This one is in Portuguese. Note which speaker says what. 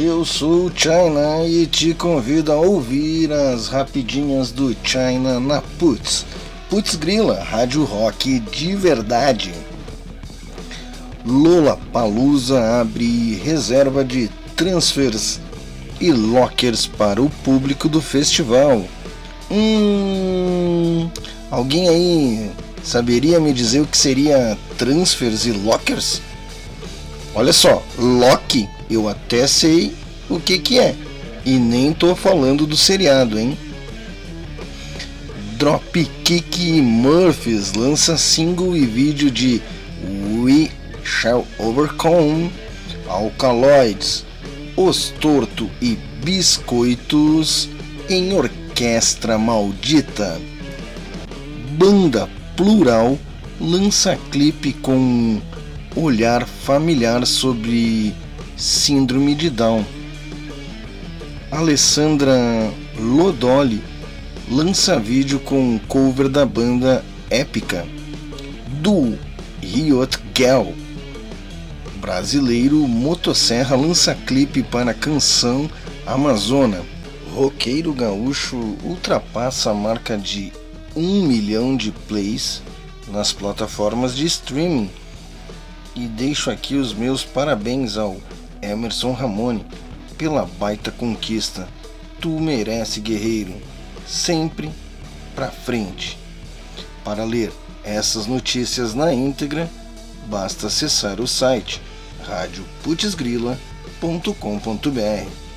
Speaker 1: Eu sou o China e te convido a ouvir as rapidinhas do China na Putz. Putz Grila, rádio rock de verdade. Lola Palusa abre reserva de transfers e lockers para o público do festival. Hum, alguém aí saberia me dizer o que seria transfers e lockers? Olha só, lock eu até sei o que que é. E nem tô falando do seriado, hein? Dropkick Murphys lança single e vídeo de We Shall Overcome, Alkaloids, Os Torto e Biscoitos em Orquestra Maldita. Banda Plural lança clipe com olhar familiar sobre síndrome de Down. Alessandra Lodoli lança vídeo com cover da banda Épica do Riot Girl. Brasileiro Motosserra lança clipe para a canção Amazona. Roqueiro gaúcho ultrapassa a marca de um milhão de plays nas plataformas de streaming. E deixo aqui os meus parabéns ao Emerson Ramone pela baita conquista. Tu merece, guerreiro. Sempre pra frente. Para ler essas notícias na íntegra, basta acessar o site radioputzgrila.com.br.